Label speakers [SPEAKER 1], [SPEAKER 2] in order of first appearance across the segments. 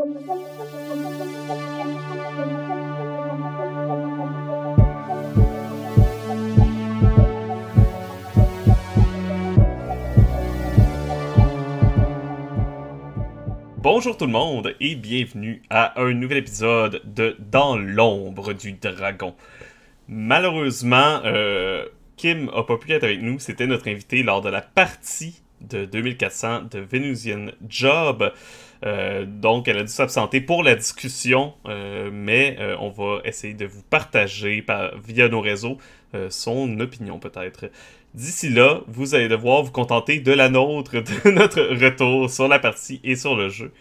[SPEAKER 1] Bonjour tout le monde et bienvenue à un nouvel épisode de Dans l'ombre du dragon. Malheureusement, euh, Kim a pas pu être avec nous, c'était notre invité lors de la partie de 2400 de Venusian Job. Euh, donc, elle a dû s'absenter pour la discussion, euh, mais on va essayer de vous partager via nos réseaux son opinion peut-être. D'ici là, vous allez devoir vous contenter de la nôtre, de notre retour sur la partie et sur le jeu.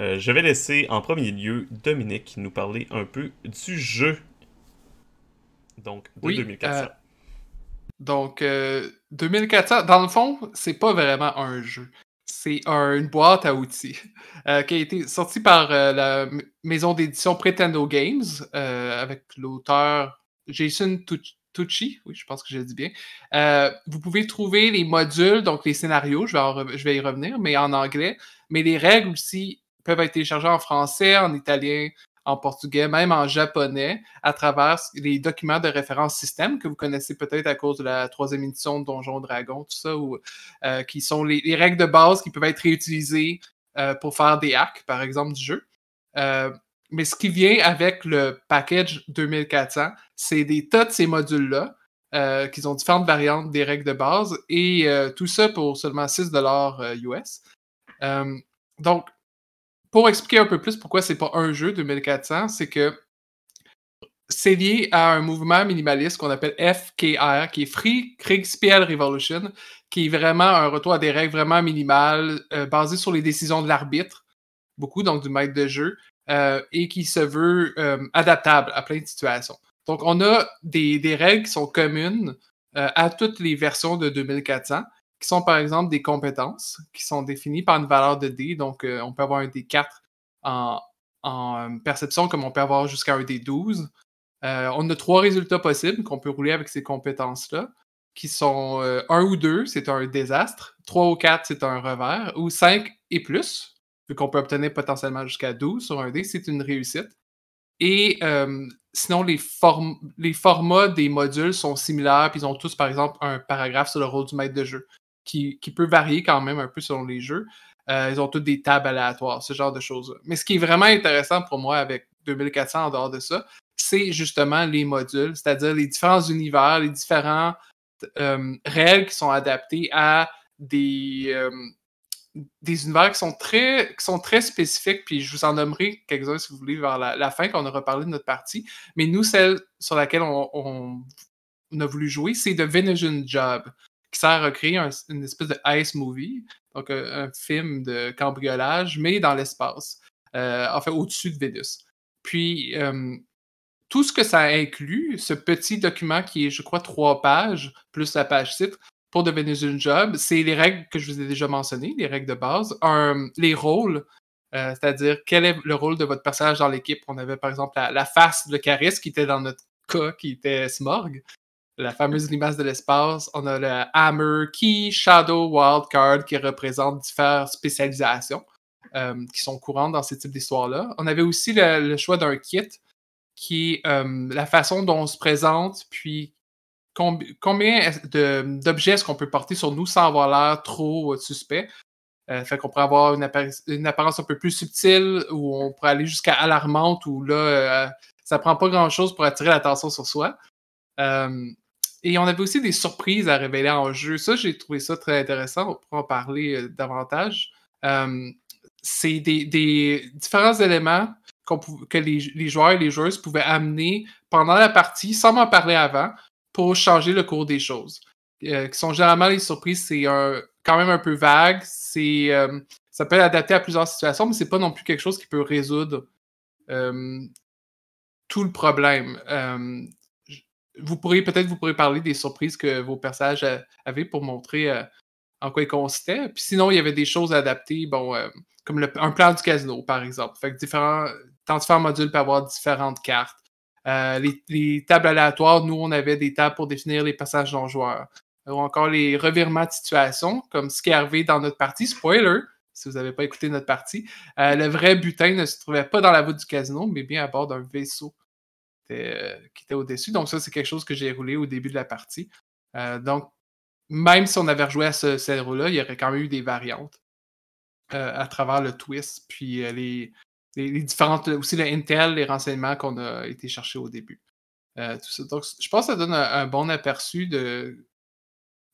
[SPEAKER 1] Euh, je vais laisser en premier lieu Dominique nous parler un peu du jeu. Donc, de 2400. Euh,
[SPEAKER 2] donc, 2400, euh, dans le fond, c'est pas vraiment un jeu. C'est une boîte à outils qui a été sortie par la maison d'édition Pretendo Games avec l'auteur Jason Tucci oui, je pense que je le dis bien. Euh, vous pouvez trouver les modules, donc les scénarios, je vais y revenir, mais en anglais. Mais les règles aussi peuvent être téléchargées en français, en italien, en portugais, même en japonais, à travers les documents de référence système que vous connaissez peut-être à cause de la troisième édition de Donjon Dragon, tout ça, ou, euh, qui sont les, règles de base qui peuvent être réutilisées euh, pour faire des hacks, par exemple, du jeu. Mais ce qui vient avec le package 2400, c'est des tas de ces modules-là, euh, qui ont différentes variantes des règles de base, et euh, tout ça pour seulement 6 US. Euh, donc, pour expliquer un peu plus pourquoi c'est pas un jeu 2400, c'est que c'est lié à un mouvement minimaliste qu'on appelle FKR, qui est Free Kriegspiel Revolution, qui est vraiment un retour à des règles vraiment minimales, basées sur les décisions de l'arbitre, beaucoup, donc du maître de jeu, euh, et qui se veut euh, adaptable à plein de situations. Donc, on a des, règles qui sont communes euh, à toutes les versions de 2400, qui sont par exemple des compétences qui sont définies par une valeur de D. Donc, on peut avoir un D4 en, en perception, comme on peut avoir jusqu'à un D12. on a trois résultats possibles qu'on peut rouler avec ces compétences-là, qui sont 1 ou 2, c'est un désastre, 3 ou 4, c'est un revers, ou 5 et plus, vu qu'on peut obtenir potentiellement jusqu'à 12 sur un dé, c'est une réussite. Et sinon, les, les, formats des modules sont similaires, puis ils ont tous, par exemple, un paragraphe sur le rôle du maître de jeu, qui, peut varier quand même un peu selon les jeux. Euh, ils ont tous des tables aléatoires, ce genre de choses. Mais ce qui est vraiment intéressant pour moi avec 2400 en dehors de ça, c'est justement les modules, c'est-à-dire les différents univers, les différents règles qui sont adaptées à des, des univers qui sont très, qui sont très spécifiques, puis je vous en nommerai quelques-uns si vous voulez vers la, fin, quand on aura parlé de notre partie. Mais nous, celle sur laquelle on, a voulu jouer, c'est The Venetian Job, qui sert à créer une espèce de ice movie, donc euh, un, film de cambriolage, mais dans l'espace, euh, enfin au-dessus de Vénus. Puis, tout ce que ça inclut, ce petit document qui est, je crois, trois pages, plus la page titre, pour devenir une job, c'est les règles que je vous ai déjà mentionnées, les règles de base. les rôles, euh, c'est-à-dire quel est le rôle de votre personnage dans l'équipe. On avait par exemple la, face de Caris qui était dans notre cas, qui était Smorg, la fameuse limace de l'espace. On a le Hammer, Key, Shadow, Wildcard qui représentent différentes spécialisations euh, qui sont courantes dans ces types d'histoires-là. On avait aussi le, choix d'un kit qui est euh, la façon dont on se présente, puis combien d'objets est-ce qu'on peut porter sur nous sans avoir l'air trop euh, suspect? Fait qu'on pourrait avoir une, apparence un peu plus subtile ou on pourrait aller jusqu'à alarmante où là, ça prend pas grand-chose pour attirer l'attention sur soi. Et on avait aussi des surprises à révéler en jeu. Ça, j'ai trouvé ça très intéressant. On pourra en parler davantage. C'est des, différents éléments que les, joueurs et les joueuses pouvaient amener pendant la partie sans m'en parler avant pour changer le cours des choses. Euh, qui sont généralement les surprises, c'est quand même un peu vague. C'est, euh, ça peut être adapté à plusieurs situations, mais c'est pas non plus quelque chose qui peut résoudre euh, tout le problème. Vous pourriez peut-être vous pourrez parler des surprises que vos personnages avaient pour montrer en quoi ils consistaient. Puis sinon, il y avait des choses adaptées, bon, comme un plan du casino, par exemple. Fait que différents, différents modules peut avoir différentes cartes. Euh, les, tables aléatoires, nous, on avait des tables pour définir les passages non joueurs. Ou encore les revirements de situation, comme ce qui est arrivé dans notre partie. Spoiler, si vous n'avez pas écouté notre partie. Euh, le vrai butin ne se trouvait pas dans la voûte du casino, mais bien à bord d'un vaisseau qui était au-dessus. Donc, ça, c'est quelque chose que j'ai roulé au début de la partie. donc, même si on avait rejoué à ce scénario-là, il y aurait quand même eu des variantes à travers le twist, puis les, différentes, aussi le intel, les renseignements qu'on a été chercher au début. Donc, je pense que ça donne un bon aperçu de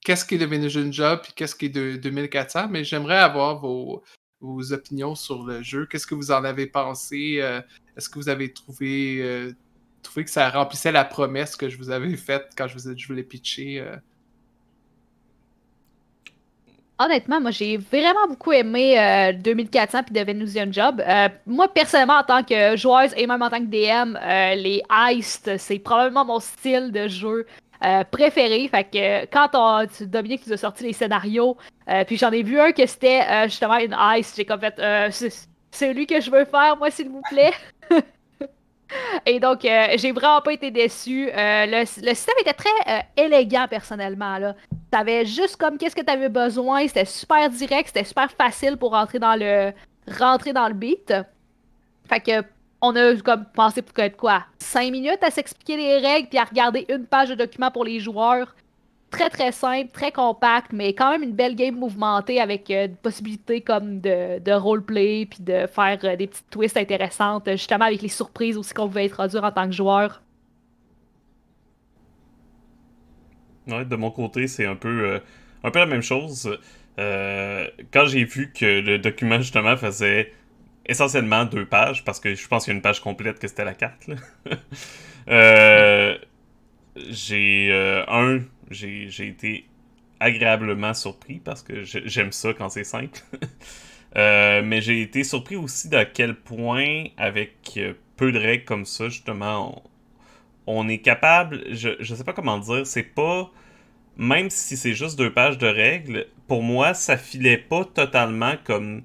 [SPEAKER 2] qu'est-ce qui est devenu une Job et qu'est-ce qui est de 2400, mais j'aimerais avoir vos, opinions sur le jeu. Qu'est-ce que vous en avez pensé? Euh, est-ce que vous avez trouvé, euh, trouvé que ça remplissait la promesse que je vous avais faite quand je vous, je voulais pitcher? Euh?
[SPEAKER 3] Honnêtement, moi j'ai vraiment beaucoup aimé 2400 puis The Venusian Job. moi personnellement, en tant que joueuse et même en tant que DM, les heists, c'est probablement mon style de jeu euh, préféré. Fait que quand on, Dominique nous a sorti les scénarios, euh, puis j'en ai vu un que c'était euh, justement une ice. J'ai comme fait, c'est lui que je veux faire, moi, s'il vous plaît. Et donc, j'ai vraiment pas été déçu. Le, système était très élégant, personnellement. T'avais juste comme qu'est-ce que tu avais besoin. C'était super direct, c'était super facile pour rentrer dans le rentrer dans le beat. Fait que on a comme pensé pour être quoi? 5 minutes à s'expliquer les règles puis à regarder une page de document pour les joueurs. Très très simple, très compact, mais quand même une belle game mouvementée avec euh, des possibilités comme de, de roleplay puis de faire euh, des petites twists intéressantes, justement avec les surprises aussi qu'on pouvait introduire en tant que joueur.
[SPEAKER 1] Ouais, de mon côté, c'est un peu, euh, un peu la même chose. quand j'ai vu que le document justement faisait essentiellement deux pages, parce que je pense qu'il y a une page complète que c'était la carte. euh, j'ai euh, un, j'ai été agréablement surpris parce que j'aime ça quand c'est simple. Euh, mais j'ai été surpris aussi d'à quel point, avec euh, peu de règles comme ça, justement, on, est capable. Je, je sais pas comment dire, c'est pas. Même si c'est juste deux pages de règles, pour moi, ça filait pas totalement comme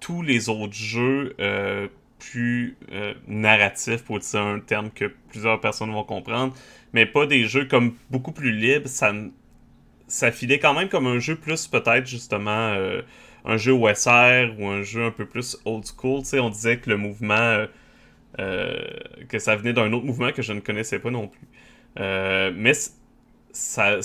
[SPEAKER 1] tous les autres jeux euh, plus euh, narratifs, pour utiliser un terme que plusieurs personnes vont comprendre, mais pas des jeux comme beaucoup plus libres, ça, ça filait quand même comme un jeu plus peut-être justement euh, un jeu OSR ou un jeu un peu plus old school. sais on disait que le mouvement, que ça venait d'un autre mouvement que je ne connaissais pas non plus. mais ça,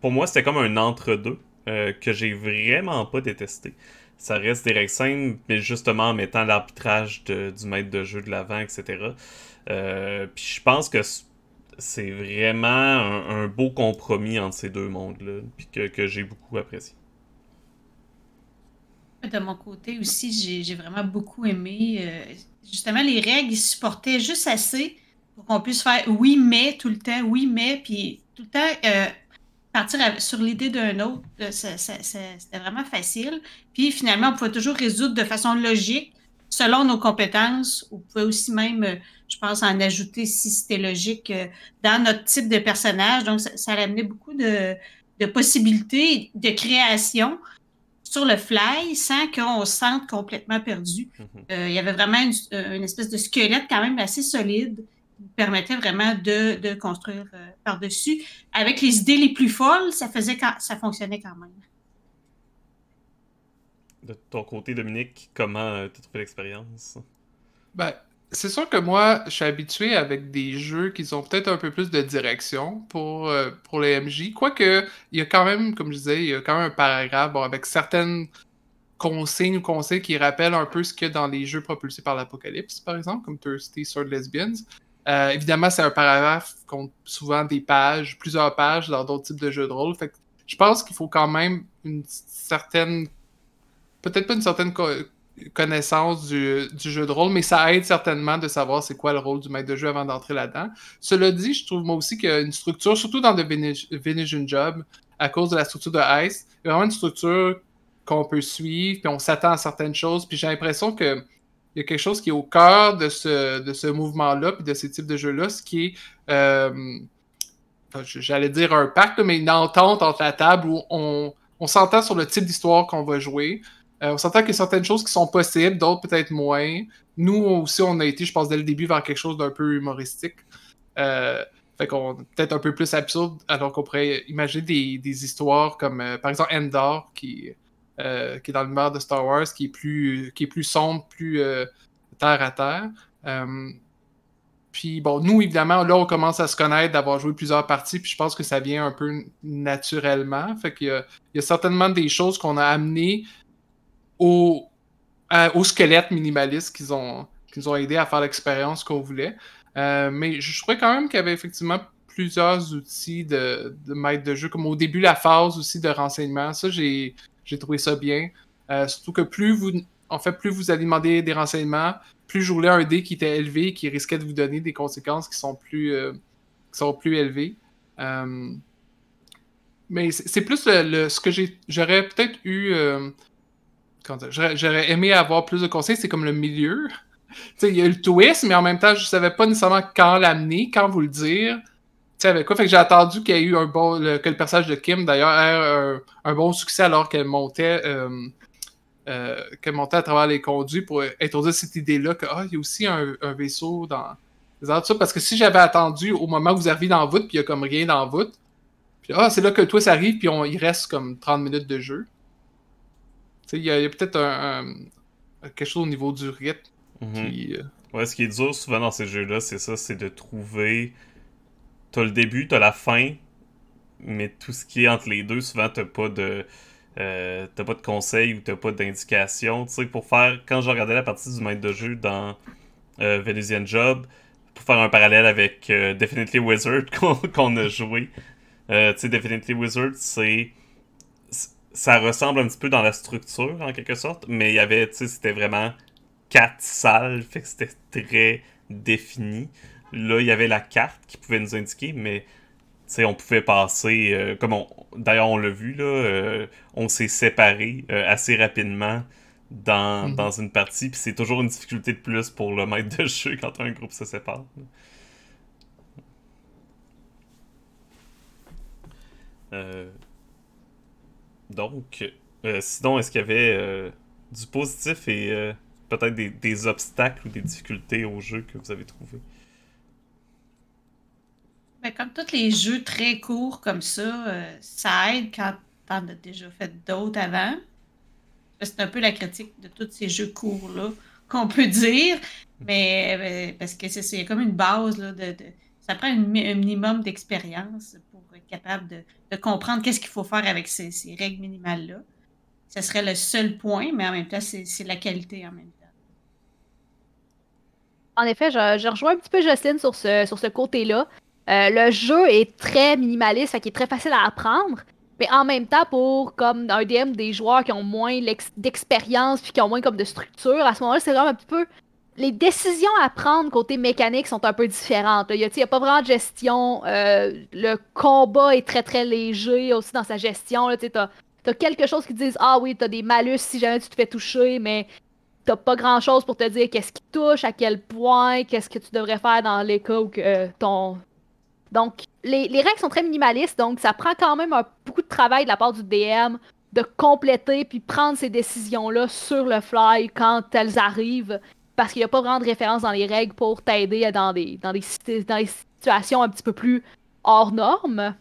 [SPEAKER 1] pour moi, c'était comme un entre-deux que j'ai vraiment pas détesté ça reste des règles simples, mais justement en mettant l'arbitrage du maître de jeu de l'avant, etc. Euh, puis je pense que c'est vraiment un, beau compromis entre ces deux mondes-là, puis que, j'ai beaucoup apprécié.
[SPEAKER 4] De mon côté aussi, j'ai vraiment beaucoup aimé. Euh, justement, les règles, ils supportaient juste assez pour qu'on puisse faire oui, mais tout le temps, oui, mais, puis tout le temps. Euh, partir sur l'idée d'un autre, c'était vraiment facile. Puis finalement, on pouvait toujours résoudre de façon logique selon nos compétences. On pouvait aussi même, euh, je pense, en ajouter si c'était logique euh, dans notre type de personnage. Donc, ça, ça amené beaucoup de, possibilités de création sur le fly sans qu'on se sente complètement perdu. Mm-hmm. Euh, il y avait vraiment une, espèce de squelette quand même assez solide permettait vraiment de, construire euh, par-dessus. Avec les idées les plus folles, ça faisait ça fonctionnait quand même.
[SPEAKER 1] De ton côté, Dominique, comment tu as trouvé l'expérience?
[SPEAKER 2] Ben, c'est sûr que moi, je suis habitué avec des jeux qui ont peut-être un peu plus de direction pour, euh, pour les MJ. Quoique, il y a quand même, comme je disais, il y a quand même un paragraphe avec certaines consignes ou conseils qui rappellent un peu ce qu'il y a dans les jeux propulsés par l'Apocalypse, par exemple, comme Thirsty Sword Lesbians. Euh, évidemment, c'est un paragraphe qui compte souvent des pages, plusieurs pages dans d'autres types de jeux de rôle. Fait je pense qu'il faut quand même une certaine, peut-être pas une certaine connaissance du, jeu de rôle, mais ça aide certainement de savoir c'est quoi le rôle du maître de jeu avant d'entrer là-dedans. Cela dit, je trouve moi aussi qu'il y a une structure, surtout dans The Venetian Job, à cause de la structure de Ice, vraiment une structure qu'on peut suivre, puis on s'attend à certaines choses, puis j'ai l'impression que il y a quelque chose qui est au cœur de ce, de ce mouvement-là, puis de ces types de jeux-là, ce qui est, euh, j'allais dire un pacte, mais une entente entre la table où on, s'entend sur le type d'histoire qu'on va jouer. Euh, on s'entend qu'il y a certaines choses qui sont possibles, d'autres peut-être moins. Nous aussi, on a été, je pense, dès le début vers quelque chose d'un peu humoristique. Euh, fait qu'on peut-être un peu plus absurde, alors qu'on pourrait imaginer des, histoires comme, par exemple, Endor, qui euh, qui est dans l'univers de Star Wars, qui est plus, qui est plus sombre, plus terre à terre. puis bon, nous, évidemment, là, on commence à se connaître, d'avoir joué plusieurs parties, puis je pense que ça vient un peu naturellement. Fait qu'il y, y, a certainement des choses qu'on a amenées au, au squelette minimaliste qu'ils ont, qui nous ont aidé à faire l'expérience qu'on voulait. mais je trouvais quand même qu'il y avait effectivement plusieurs outils de, de maître de jeu, comme au début la phase aussi de renseignement. Ça, j'ai trouvé ça bien. Euh, surtout que plus vous, en fait, plus vous allez demander des renseignements, plus je voulais un dé qui était élevé, qui risquait de vous donner des conséquences qui sont plus, euh, qui sont plus élevées. Euh, mais c'est plus le, ce que j'aurais peut-être eu. j'aurais aimé avoir plus de conseils, c'est comme le milieu. il y a le twist, mais en même temps, je savais pas nécessairement quand l'amener, quand vous le dire sais, avec quoi? Fait que j'ai attendu qu'il y ait eu un bon. que le personnage de Kim, d'ailleurs, ait un, bon succès alors qu'elle montait. Euh, euh, qu'elle montait à travers les conduits pour introduire cette idée-là qu'il ah, y a aussi un, vaisseau dans les ça. Parce que si j'avais attendu au moment où vous arrivez dans la voûte, puis il y a comme rien dans la voûte, puis ah, c'est là que toi ça arrive, puis on, il reste comme 30 minutes de jeu. Il y a, a peut-être un, quelque chose au niveau du rythme.
[SPEAKER 1] Mm-hmm. Euh, ouais, ce qui est dur souvent dans ces jeux-là, c'est ça, c'est de trouver t'as le début, t'as la fin, mais tout ce qui est entre les deux, souvent t'as pas de. Euh, t'as pas de conseils ou t'as pas d'indication. Tu sais, pour faire. Quand je regardais la partie du maître de jeu dans euh, Venusian Job, pour faire un parallèle avec euh, Definitely Wizard qu'on a joué, tu sais, Definitely Wizard, c'est. Ça ressemble un petit peu dans la structure, en quelque sorte, mais il y avait, tu sais, c'était vraiment quatre salles, fait que c'était très défini. Là, il y avait la carte qui pouvait nous indiquer, mais on pouvait passer, euh, comme on, d'ailleurs on l'a vu, là, euh, on s'est séparés euh, assez rapidement dans, mhm. dans une partie, puis c'est toujours une difficulté de plus pour le maître de jeu quand un groupe se sépare. donc, sinon, est-ce qu'il y avait du positif et peut-être des, des obstacles ou des difficultés au jeu que vous avez trouvé?
[SPEAKER 4] Ben, comme tous les jeux très courts comme ça, euh, ça aide quand t'en as déjà fait d'autres avant. C'est un peu la critique de tous ces jeux courts-là qu'on peut dire. Mais ben, parce que c'est comme une base là, de, ça prend un minimum d'expérience pour être capable de, comprendre qu'est-ce qu'il faut faire avec ces, règles minimales-là. Ce serait le seul point, mais en même temps, c'est la qualité en même temps.
[SPEAKER 3] En effet, je, je rejoins un petit peu Jocelyne sur ce, sur ce côté-là. Euh, le jeu est très minimaliste, fait qu'il est très facile à apprendre. Mais en même temps, pour comme un DM des joueurs qui ont moins d'expérience puis qui ont moins comme de structure, à ce moment-là, c'est vraiment un petit peu. Les décisions à prendre côté mécanique sont un peu différentes. Il n'y a, pas vraiment de gestion. Euh, le combat est très très léger aussi dans sa gestion. Tu as, quelque chose qui disent Ah oui, tu as des malus si jamais tu te fais toucher, mais t'as pas grand chose pour te dire qu'est-ce qui touche, à quel point, qu'est-ce que tu devrais faire dans les cas où que ton, donc, les, règles sont très minimalistes, donc ça prend quand même beaucoup de travail de la part du DM de compléter puis prendre ces décisions-là sur le fly quand elles arrivent, parce qu'il n'y a pas vraiment de référence dans les règles pour t'aider dans des, dans, des, situations un petit peu plus hors normes.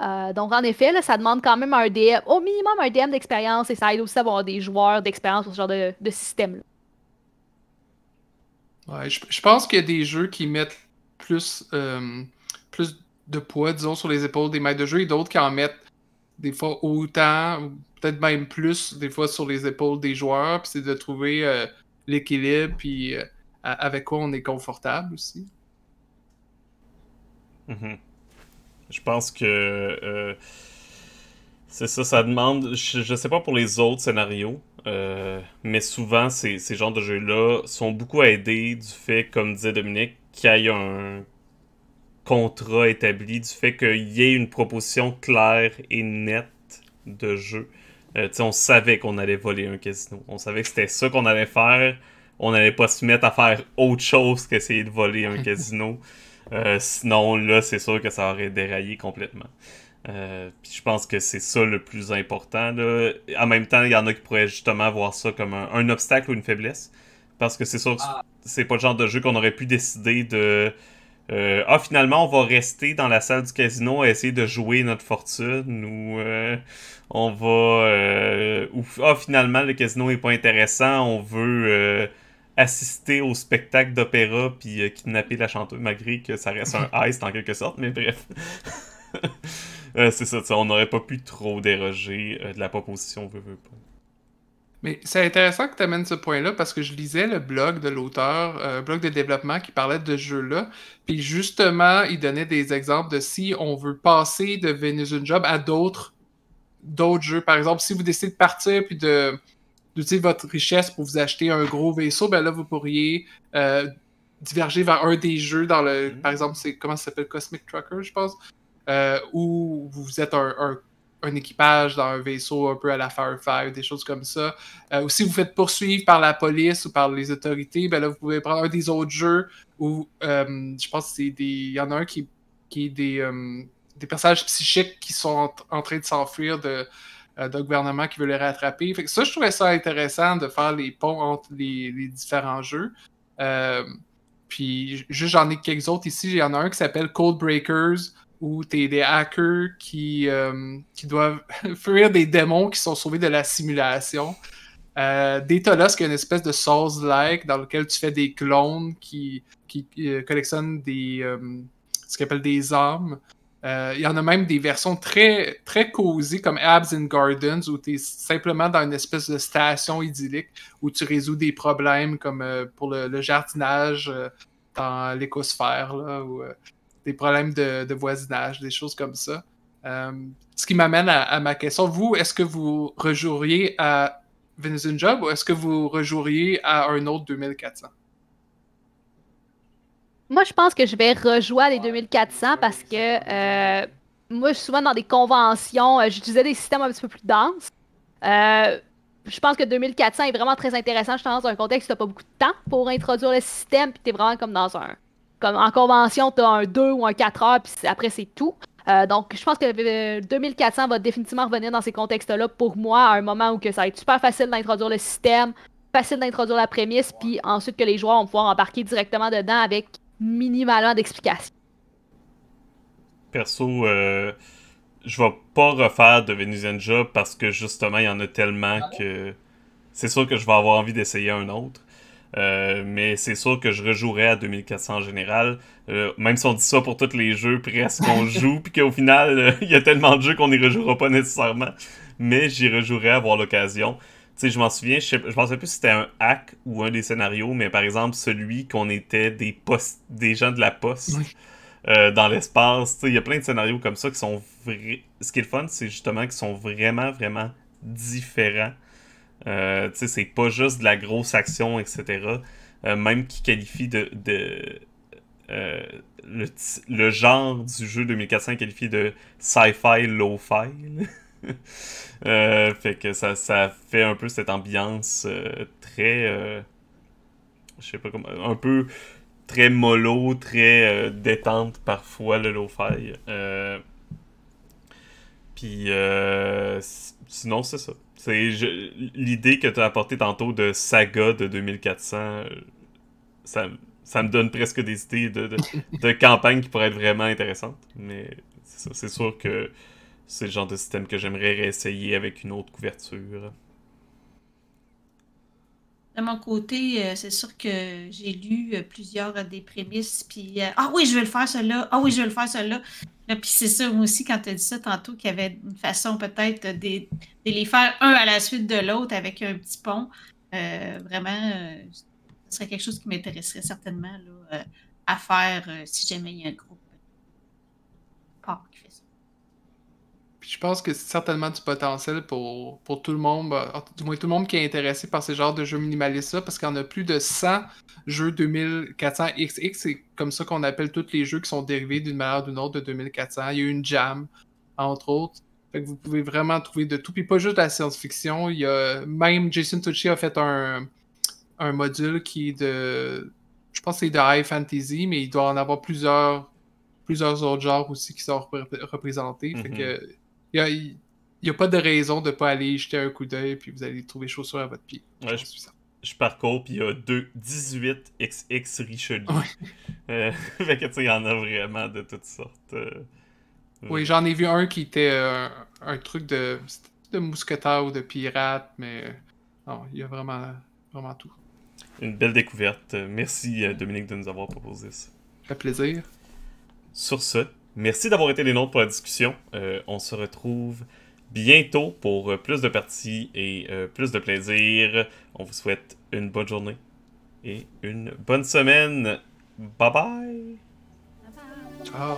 [SPEAKER 3] Euh, donc, en effet, ça demande quand même un DM, au minimum un DM d'expérience et ça aide aussi à avoir des joueurs d'expérience pour ce genre de, système-là.
[SPEAKER 2] Ouais, je, pense qu'il y a des jeux qui mettent plus. Euh, plus de poids, disons, sur les épaules des maîtres de jeu et d'autres qui en mettent des fois autant, peut-être même plus, des fois sur les épaules des joueurs. Puis c'est de trouver euh, l'équilibre, puis euh, avec quoi on est confortable aussi.
[SPEAKER 1] Mhm. Je pense que euh, c'est ça, ça demande. Je, sais pas pour les autres scénarios, mais souvent ces, ces genres de jeux-là sont beaucoup aidés du fait, comme disait Dominique, qu'il y a un contrat établi, du fait qu'il y ait une proposition claire et nette de jeu. Euh, on savait qu'on allait voler un casino. On savait que c'était ça qu'on allait faire. On n'allait pas se mettre à faire autre chose qu'essayer de voler un casino. Euh, sinon, là, c'est sûr que ça aurait déraillé complètement. Euh, puis je pense que c'est ça le plus important. Là. En même temps, il y en a qui pourraient justement voir ça comme un, obstacle ou une faiblesse. Parce que c'est sûr que ah. c'est pas le genre de jeu qu'on aurait pu décider de euh, ah, finalement, on va rester dans la salle du casino à essayer de jouer notre fortune ou euh, on va. Euh, ou ah, finalement, le casino est pas intéressant, on veut assister au spectacle d'opéra puis kidnapper la chanteuse, malgré que ça reste un heist en quelque sorte, mais bref. c'est ça, on n'aurait pas pu trop déroger de la proposition veut, veut pas.
[SPEAKER 2] Mais c'est intéressant que tu amènes ce point-là parce que je lisais le blog de l'auteur, un euh, blog de développement qui parlait de ce jeu-là. Puis justement, il donnait des exemples de si on veut passer de Venus Job à d'autres d'autres jeux. Par exemple, si vous décidez de partir puis de d'utiliser votre richesse pour vous acheter un gros vaisseau, ben là, vous pourriez euh, diverger vers un des jeux dans le. Mm-hmm. Par exemple, c'est comment ça s'appelle? Cosmic Trucker, je pense. Euh, où vous êtes un un équipage dans un vaisseau un peu à la Firefly, des choses comme ça. Euh, ou si vous faites poursuivre par la police ou par les autorités, ben là, vous pouvez prendre un des autres jeux où euh, je pense qu'il y en a un qui, qui est des, euh, des personnages psychiques qui sont en, train de s'enfuir de d'un gouvernement qui veut les rattraper. Ça, je trouvais ça intéressant de faire les ponts entre les, les différents jeux. puis juste j'en ai quelques autres ici. Il y en a un qui s'appelle Cold Breakers, où tu es des hackers qui, euh, qui doivent fuir des démons qui sont sauvés de la simulation. Euh, qui est une espèce de Souls-like dans lequel tu fais des clones qui, qui euh, collectionnent des, euh, ce qu'on appelle des âmes. Il y en a même des versions très, très cosy comme Abs and Gardens où tu es simplement dans une espèce de station idyllique où tu résous des problèmes comme pour le, jardinage dans l'écosphère. Là, des problèmes de, voisinage, des choses comme ça. Euh, ce qui m'amène à, ma question. Vous, est-ce que vous rejoueriez à Venison Job ou est-ce que vous rejoueriez à un autre 2400?
[SPEAKER 3] Moi, je pense que je vais rejouer à les 2400 parce que euh, moi, souvent dans des conventions, euh, j'utilisais des systèmes un petit peu plus denses. je pense que 2400 est vraiment très intéressant. Je pense dans un contexte où tu n'as pas beaucoup de temps pour introduire le système, puis tu es vraiment comme dans un, comme en convention, tu as un 2 ou un 4 heures, puis après, c'est tout. Euh, donc, je pense que 2400 va définitivement revenir dans ces contextes-là pour moi à un moment où que ça va être super facile d'introduire le système, facile d'introduire la prémisse, puis ensuite que les joueurs vont pouvoir embarquer directement dedans avec minimalement d'explications.
[SPEAKER 1] Perso, euh, je vais pas refaire de Venusian Job parce que justement, il y en a tellement que c'est sûr que je vais avoir envie d'essayer un autre. Euh, mais c'est sûr que je rejouerais à 2400 en général. Euh, même si on dit ça pour tous les jeux presque qu'on joue, puis qu'au final, euh, il y a tellement de jeux qu'on n'y rejouera pas nécessairement. Mais j'y rejouerais à avoir l'occasion. Tu sais, je m'en souviens, je, je pensais plus si c'était un hack ou un des scénarios, mais par exemple, celui qu'on était des, post des gens de la poste. dans l'espace, il y a plein de scénarios comme ça qui sont vrais. Ce qui est le fun, c'est justement qu'ils sont vraiment, vraiment différents euh, c'est pas juste de la grosse action, etc. Euh, même qui qualifie de. de euh, le, genre du jeu 2400 qualifié de sci-fi low-fi. fait que ça, ça fait un peu cette ambiance très. je sais pas comment. Un peu très mollo, très détente parfois, le low-fi. Puis sinon, c'est ça. C'est l'idée que tu as apportée tantôt de saga de 2400, euh, ça, ça me donne presque des idées de, de, campagne qui pourraient être vraiment intéressantes. Mais c'est sûr que c'est le genre de système que j'aimerais réessayer avec une autre couverture.
[SPEAKER 4] De mon côté, euh, c'est sûr que j'ai lu euh, plusieurs des prémices, puis ah oui, je vais le faire cela, ah oui, je vais le faire cela. Puis c'est ça, moi aussi, quand tu as dit ça tantôt, qu'il y avait une façon peut-être de, les faire un à la suite de l'autre avec un petit pont. Euh, vraiment, euh, ce serait quelque chose qui m'intéresserait certainement là, euh, à faire si jamais il y a un groupe
[SPEAKER 2] je pense que c'est certainement du potentiel pour, pour tout le monde, du moins tout le monde qui est intéressé par ce genre de jeux minimalistes parce qu'il y en a plus de 100 jeux 2400XX, c'est comme ça qu'on appelle tous les jeux qui sont dérivés d'une manière ou d'une autre de 2400. Il y a eu une jam, entre autres. Fait que vous pouvez vraiment trouver de tout. Puis pas juste de la science-fiction. Il y a même Jason Tucci a fait un, un module qui est de. Je pense que c'est de high fantasy, mais il doit en avoir plusieurs, plusieurs autres genres aussi qui sont représentés. Fait mm-hmm. que il n'y a, pas de raison de ne pas aller jeter un coup d'œil puis vous allez trouver chaussures à votre pied.
[SPEAKER 1] Ouais, je parcours, puis il y a deux 18 XX Richelieu.
[SPEAKER 2] Ouais.
[SPEAKER 1] Euh, fait que, tu sais, il y en a vraiment de toutes sortes. euh.
[SPEAKER 2] Oui, j'en ai vu un qui était euh, un truc de, de mousquetaire ou de pirate, mais euh, non, il y a vraiment, vraiment tout.
[SPEAKER 1] Une belle découverte. Euh, Merci, euh, Dominique, de nous avoir proposé ça.
[SPEAKER 2] Ça fait plaisir.
[SPEAKER 1] Sur ce, merci d'avoir été les nôtres pour la discussion. Euh, on se retrouve bientôt pour euh, plus de parties et euh, plus de plaisir. On vous souhaite une bonne journée et une bonne semaine. Bye bye!
[SPEAKER 2] Ciao.